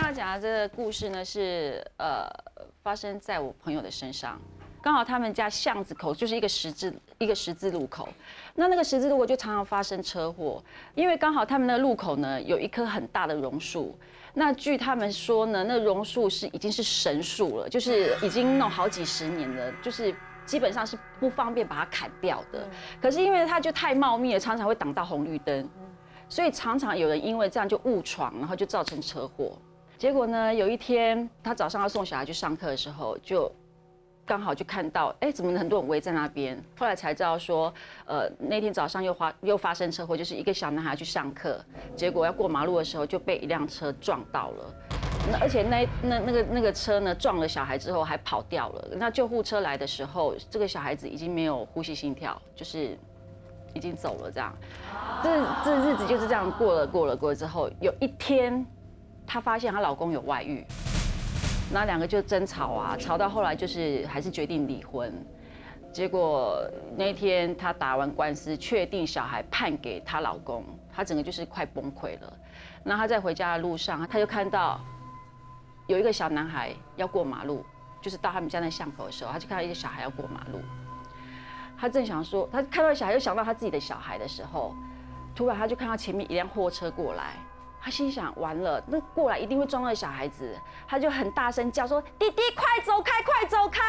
天要讲的这个故事呢，是呃发生在我朋友的身上。刚好他们家巷子口就是一个十字一个十字路口，那那个十字路口就常常发生车祸，因为刚好他们那个路口呢有一棵很大的榕树。那据他们说呢，那榕树是已经是神树了，就是已经弄好几十年了，就是基本上是不方便把它砍掉的。可是因为它就太茂密了，常常会挡到红绿灯，所以常常有人因为这样就误闯，然后就造成车祸。结果呢，有一天他早上要送小孩去上课的时候，就刚好就看到，哎，怎么很多人围在那边？后来才知道说，呃，那天早上又发又发生车祸，就是一个小男孩去上课，结果要过马路的时候就被一辆车撞到了。那而且那那那个那个车呢撞了小孩之后还跑掉了。那救护车来的时候，这个小孩子已经没有呼吸心跳，就是已经走了。这样，这这日子就是这样过了过了过了之后，有一天。她发现她老公有外遇，那两个就争吵啊，吵到后来就是还是决定离婚。结果那天她打完官司，确定小孩判给她老公，她整个就是快崩溃了。那她在回家的路上，她就看到有一个小男孩要过马路，就是到他们家那巷口的时候，她就看到一个小孩要过马路。她正想说，她看到小孩又想到她自己的小孩的时候，突然她就看到前面一辆货车过来。他心想：完了，那过来一定会撞到小孩子。他就很大声叫说：“弟弟，快走开，快走开！”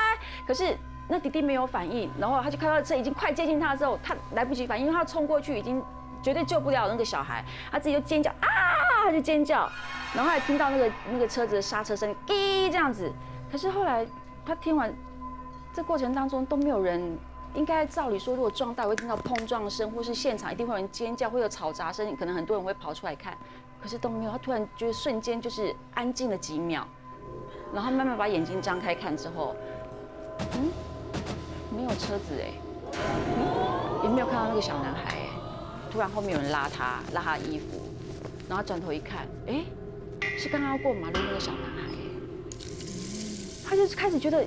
可是那弟弟没有反应，然后他就看到车已经快接近他的时候，他来不及反应，因为他冲过去已经绝对救不了那个小孩，他自己就尖叫啊，他就尖叫，然后还听到那个那个车子的刹车声，滴这样子。可是后来他听完，这过程当中都没有人，应该照理说，如果撞到会听到碰撞声，或是现场一定会有人尖叫，会有嘈杂声，可能很多人会跑出来看。可是都没有，他突然就是瞬间就是安静了几秒，然后慢慢把眼睛张开看之后，嗯，没有车子哎，也没有看到那个小男孩哎，突然后面有人拉他拉他衣服，然后转头一看，哎，是刚刚过马路那个小男孩，他就是开始觉得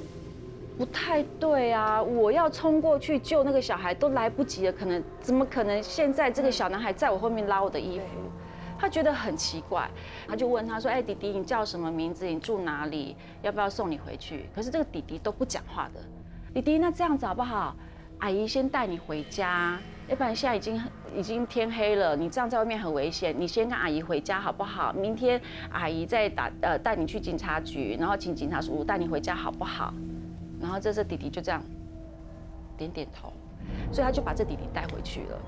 不太对啊，我要冲过去救那个小孩都来不及了，可能怎么可能现在这个小男孩在我后面拉我的衣服？他觉得很奇怪，他就问他说：“哎，弟弟，你叫什么名字？你住哪里？要不要送你回去？”可是这个弟弟都不讲话的。弟弟，那这样子好不好？阿姨先带你回家，要不然现在已经已经天黑了，你这样在外面很危险。你先跟阿姨回家好不好？明天阿姨再打呃带你去警察局，然后请警察叔叔带你回家好不好？然后这这弟弟就这样点点头，所以他就把这弟弟带回去了。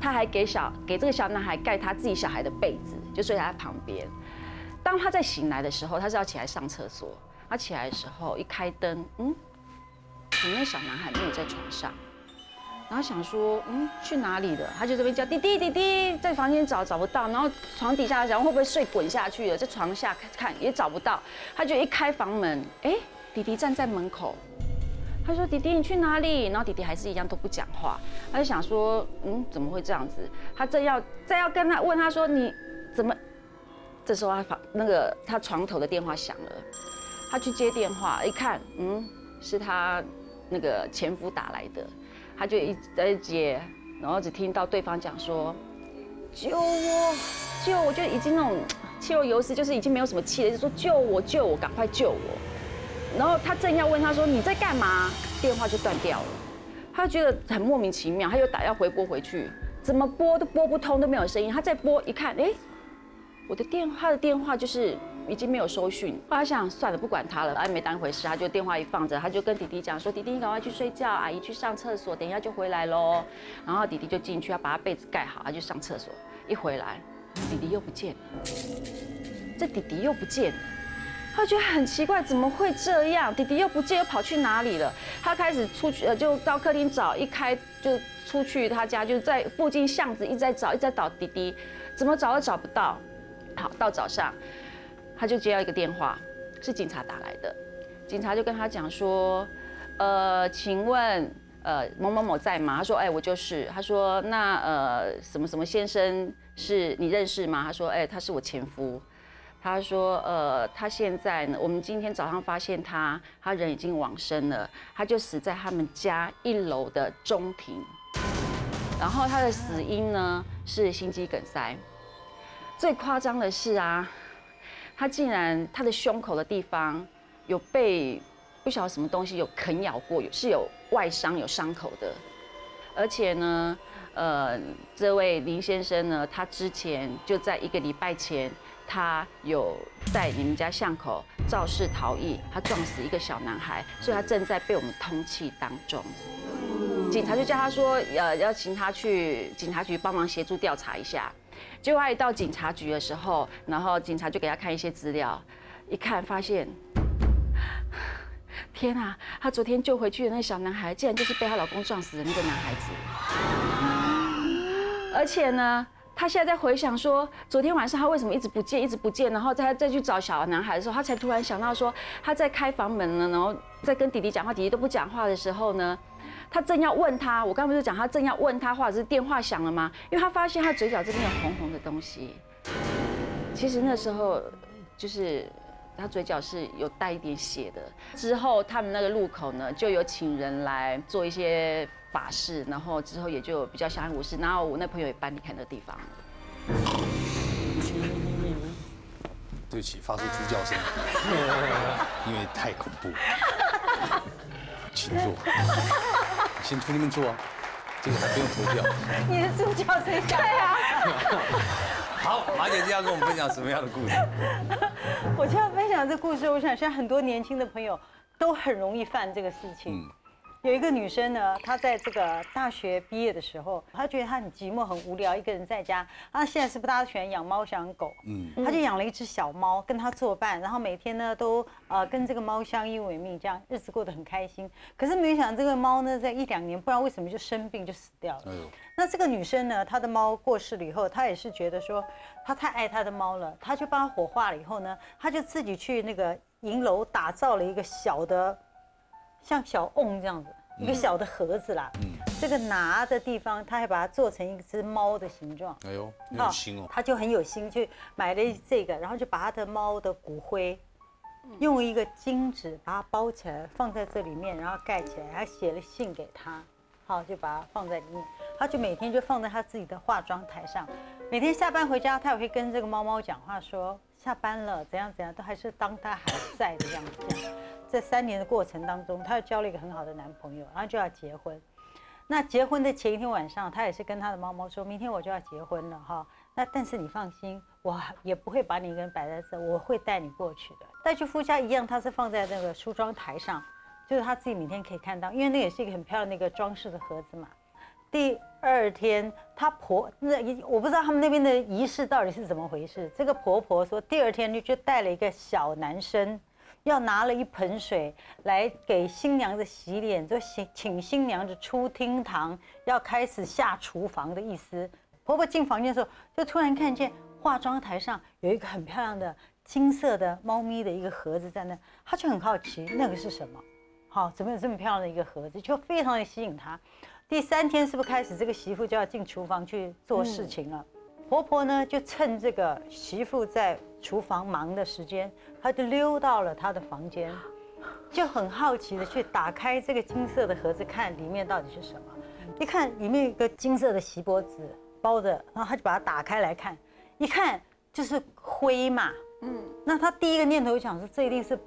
他还给小给这个小男孩盖他自己小孩的被子，就睡在他旁边。当他在醒来的时候，他是要起来上厕所。他起来的时候一开灯，嗯，里面小男孩没有在床上。然后想说，嗯，去哪里了？他就这边叫弟弟弟弟，在房间找找不到，然后床底下想会不会睡滚下去了，在床下看也找不到。他就一开房门，哎，弟弟站在门口。他说：“弟弟，你去哪里？”然后弟弟还是一样都不讲话。他就想说：“嗯，怎么会这样子？”他正要再要跟他问他说：“你怎么？”这时候他房那个他床头的电话响了，他去接电话，一看，嗯，是他那个前夫打来的。他就一直在接，然后只听到对方讲说：“救我，救我！”就已经那种气若游丝，就是已经没有什么气了，就说：“救我，救我，赶快救我！”然后他正要问他说你在干嘛，电话就断掉了。他觉得很莫名其妙，他又打要回拨回去，怎么拨都拨不通，都没有声音。他再拨一看，哎，我的电话的电话就是已经没有收讯。后来想算了，不管他了，哎，没当回事。他就电话一放着，他就跟弟弟讲说：“弟弟，你赶快去睡觉，阿姨去上厕所，等一下就回来喽。”然后弟弟就进去要把他被子盖好，他就上厕所。一回来，弟弟又不见了。这弟弟又不见了。他觉得很奇怪，怎么会这样？弟弟又不见，又跑去哪里了？他开始出去，呃，就到客厅找，一开就出去他家，就在附近巷子一直在找，一直在找弟弟，怎么找都找不到。好，到早上，他就接到一个电话，是警察打来的。警察就跟他讲说，呃，请问，呃，某某某在吗？他说，哎，我就是。他说，那呃，什么什么先生是你认识吗？他说，哎，他是我前夫。他说：“呃，他现在呢，我们今天早上发现他，他人已经往生了，他就死在他们家一楼的中庭。然后他的死因呢是心肌梗塞。最夸张的是啊，他竟然他的胸口的地方有被不晓得什么东西有啃咬过，有是有外伤有伤口的，而且呢，呃，这位林先生呢，他之前就在一个礼拜前，他有在你们家巷口肇事逃逸，他撞死一个小男孩，所以他正在被我们通缉当中。警察就叫他说，呃，要请他去警察局帮忙协助调查一下。结果他一到警察局的时候，然后警察就给他看一些资料，一看发现，天啊，他昨天救回去的那小男孩，竟然就是被她老公撞死的那个男孩子。而且呢，他现在在回想说，昨天晚上他为什么一直不见，一直不见，然后再再去找小男孩的时候，他才突然想到说，他在开房门呢，然后在跟弟弟讲话，弟弟都不讲话的时候呢。他正要问他，我刚不是讲他正要问他，或者是电话响了吗？因为他发现他嘴角这边有红红的东西。其实那时候就是他嘴角是有带一点血的。之后他们那个路口呢，就有请人来做一些法事，然后之后也就比较相安无事。然后我那朋友也搬离开那个地方。对不起，发出猪叫声，因为太恐怖。请坐。请出那边坐啊，这个还不用投票。你的助教谁对啊。好，马姐今天要跟我们分享什么样的故事？我今天要分享这故事，我想现在很多年轻的朋友都很容易犯这个事情。有一个女生呢，她在这个大学毕业的时候，她觉得她很寂寞、很无聊，一个人在家。她现在是不大家喜欢养猫、养狗，嗯，她就养了一只小猫跟她作伴，然后每天呢都呃跟这个猫相依为命，这样日子过得很开心。可是没想到这个猫呢，在一两年不知道为什么就生病就死掉了。那这个女生呢，她的猫过世了以后，她也是觉得说她太爱她的猫了，她就帮它火化了以后呢，她就自己去那个银楼打造了一个小的。像小瓮这样子，一个小的盒子啦。嗯，这个拿的地方，他还把它做成一只猫的形状。哎呦，有心哦。他就很有心，去买了这个，然后就把他的猫的骨灰，用一个金纸把它包起来，放在这里面，然后盖起来，还写了信给他。好，就把它放在里面。他就每天就放在他自己的化妆台上，每天下班回家，他也会跟这个猫猫讲话，说下班了怎样怎样，都还是当他还在的样子。这。三年的过程当中，她又交了一个很好的男朋友，然后就要结婚。那结婚的前一天晚上，她也是跟她的猫猫说：“明天我就要结婚了，哈。那但是你放心，我也不会把你一个人摆在这，我会带你过去的。带去夫家一样，她是放在那个梳妆台上，就是她自己每天可以看到，因为那也是一个很漂亮的一个装饰的盒子嘛。第二天，她婆那我不知道他们那边的仪式到底是怎么回事。这个婆婆说，第二天就带了一个小男生。要拿了一盆水来给新娘子洗脸，就请请新娘子出厅堂，要开始下厨房的意思。婆婆进房间的时候，就突然看见化妆台上有一个很漂亮的金色的猫咪的一个盒子在那，她就很好奇那个是什么。好，怎么有这么漂亮的一个盒子，就非常的吸引她。第三天是不是开始这个媳妇就要进厨房去做事情了？婆婆呢就趁这个媳妇在厨房忙的时间。她就溜到了她的房间，就很好奇的去打开这个金色的盒子，看里面到底是什么。一看里面有一个金色的锡箔纸包着，然后她就把它打开来看，一看就是灰嘛。嗯，那她第一个念头想说，这一定是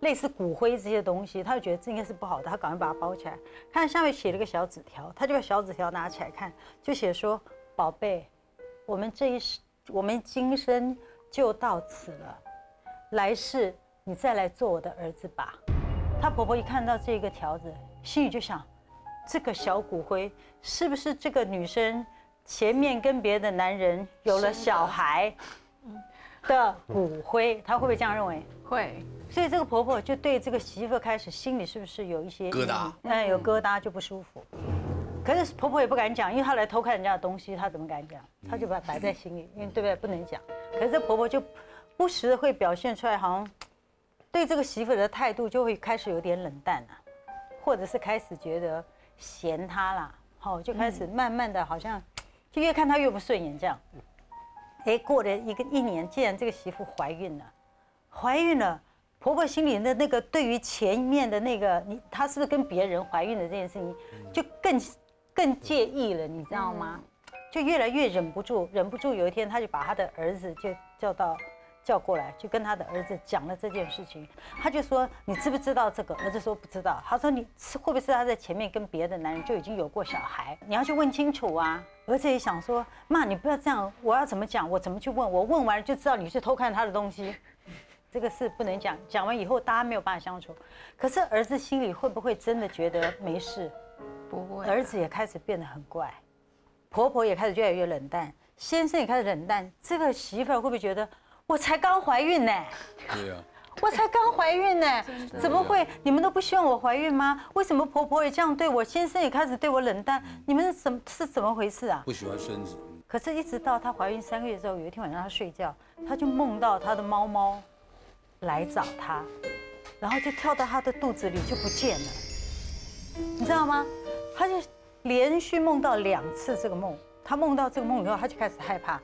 类似骨灰这些东西，他就觉得这应该是不好的，他赶快把它包起来。看下面写了个小纸条，他就把小纸条拿起来看，就写说：“宝贝，我们这一世，我们今生就到此了。”来世你再来做我的儿子吧。她婆婆一看到这个条子，心里就想：这个小骨灰是不是这个女生前面跟别的男人有了小孩的骨灰？她会不会这样认为？会。所以这个婆婆就对这个媳妇开始心里是不是有一些疙瘩？嗯，有疙瘩就不舒服。可是婆婆也不敢讲，因为她来偷看人家的东西，她怎么敢讲？她就把摆在心里，因为对不对？不能讲。可是这婆婆就。不时的会表现出来，好像对这个媳妇的态度就会开始有点冷淡了，或者是开始觉得嫌她啦，好就开始慢慢的好像就越看她越不顺眼这样。哎，过了一个一年，既然这个媳妇怀孕了，怀孕了，婆婆心里的那个对于前面的那个你她是不是跟别人怀孕的这件事情，就更更介意了，你知道吗？就越来越忍不住，忍不住有一天他就把他的儿子就叫到。叫过来，就跟他的儿子讲了这件事情。他就说：“你知不知道这个？”儿子说：“不知道。”他说：“你是会不会是他在前面跟别的男人就已经有过小孩？你要去问清楚啊。”儿子也想说：“妈，你不要这样，我要怎么讲？我怎么去问？我问完了就知道你是偷看他的东西。”这个事不能讲，讲完以后大家没有办法相处。可是儿子心里会不会真的觉得没事？不会。儿子也开始变得很怪，婆婆也开始越来越冷淡，先生也开始冷淡。这个媳妇儿会不会觉得我才刚怀孕呢？对啊，我才刚怀孕呢，怎么会？你们都不希望我怀孕吗？为什么婆婆也这样对我，先生也开始对我冷淡？你们怎么是怎么回事啊？不喜欢孙子，可是，一直到她怀孕三个月之后，有一天晚上她睡觉，她就梦到她的猫猫来找她，然后就跳到她的肚子里就不见了，你知道吗？她就连续梦到两次这个梦。他梦到这个梦以后，他就开始害怕，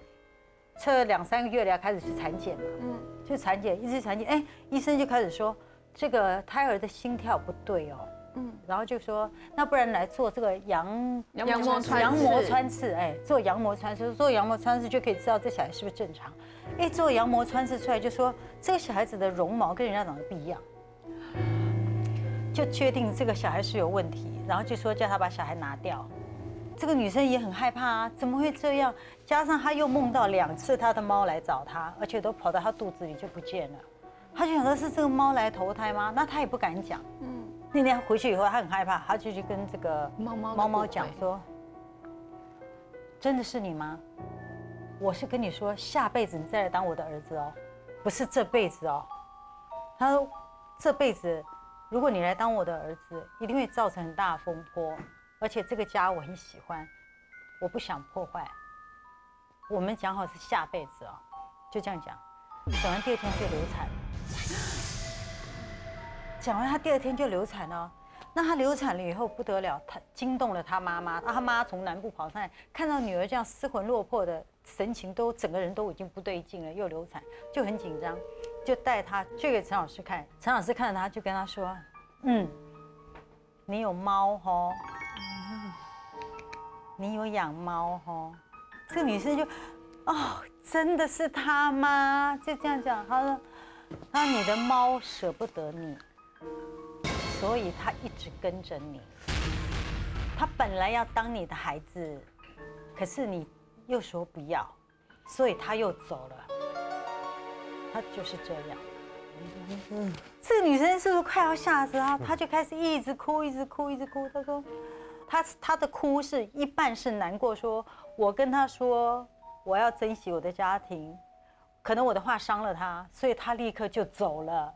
测两三个月了要开始去产检嘛，嗯，去产检，一直产检，哎，医生就开始说这个胎儿的心跳不对哦，嗯，然后就说那不然来做这个羊羊膜穿羊膜穿刺，哎，做羊膜穿刺，做羊膜穿刺就可以知道这小孩是不是正常。哎，做羊膜穿刺出来就说这个小孩子的绒毛跟人家长得不一样，就确定这个小孩是有问题，然后就说叫他把小孩拿掉。这个女生也很害怕啊，怎么会这样？加上她又梦到两次她的猫来找她，而且都跑到她肚子里就不见了。她就想说是这个猫来投胎吗？那她也不敢讲。嗯，那天回去以后，她很害怕，她就去跟这个猫猫猫猫讲说：“真的是你吗？我是跟你说，下辈子你再来当我的儿子哦，不是这辈子哦。”她说：“这辈子，如果你来当我的儿子，一定会造成很大的风波，而且这个家我很喜欢，我不想破坏。我们讲好是下辈子哦，就这样讲。讲完第二天就流产，讲完他第二天就流产了。那他流产了以后不得了，他惊动了他妈妈，他妈从南部跑上来，看到女儿这样失魂落魄的神情，都整个人都已经不对劲了，又流产，就很紧张，就带他去给陈老师看，陈老师看着他就跟他说，嗯，你有猫哦，你有养猫哦，这个女生就，哦，真的是他吗？就这样讲，他说，她说你的猫舍不得你。所以他一直跟着你。他本来要当你的孩子，可是你又说不要，所以他又走了。他就是这样。这个女生是不是快要吓死啊？她就开始一直哭，一直哭，一直哭。她说，她她的哭是一半是难过，说我跟他说我要珍惜我的家庭，可能我的话伤了他，所以他立刻就走了。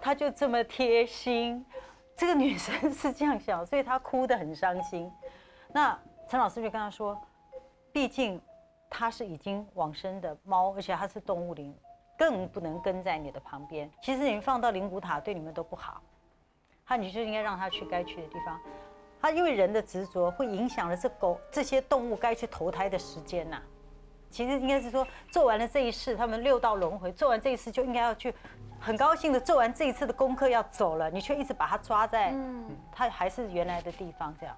她就这么贴心，这个女生是这样想，所以她哭得很伤心。那陈老师就跟她说，毕竟她是已经往生的猫，而且她是动物灵，更不能跟在你的旁边。其实你们放到灵骨塔对你们都不好，他你就应该让他去该去的地方。他因为人的执着会影响了这狗这些动物该去投胎的时间呐、其实应该是说，做完了这一世，他们六道轮回，做完这一世就应该要去，很高兴的做完这一次的功课要走了，你却一直把他抓在，他还是原来的地方这样。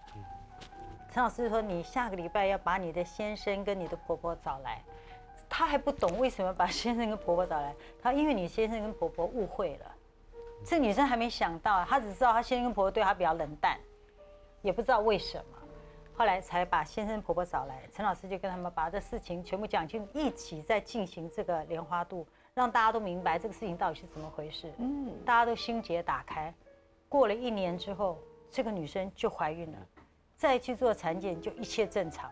陈老师说，你下个礼拜要把你的先生跟你的婆婆找来，他还不懂为什么把先生跟婆婆找来，他因为你先生跟婆婆误会了，这女生还没想到，她只知道她先生跟婆婆对她比较冷淡，也不知道为什么。后来才把先生婆婆找来，陈老师就跟他们把这事情全部讲清楚，一起在进行这个莲花度，让大家都明白这个事情到底是怎么回事。嗯，大家都心结打开。过了一年之后，这个女生就怀孕了，再去做产检就一切正常。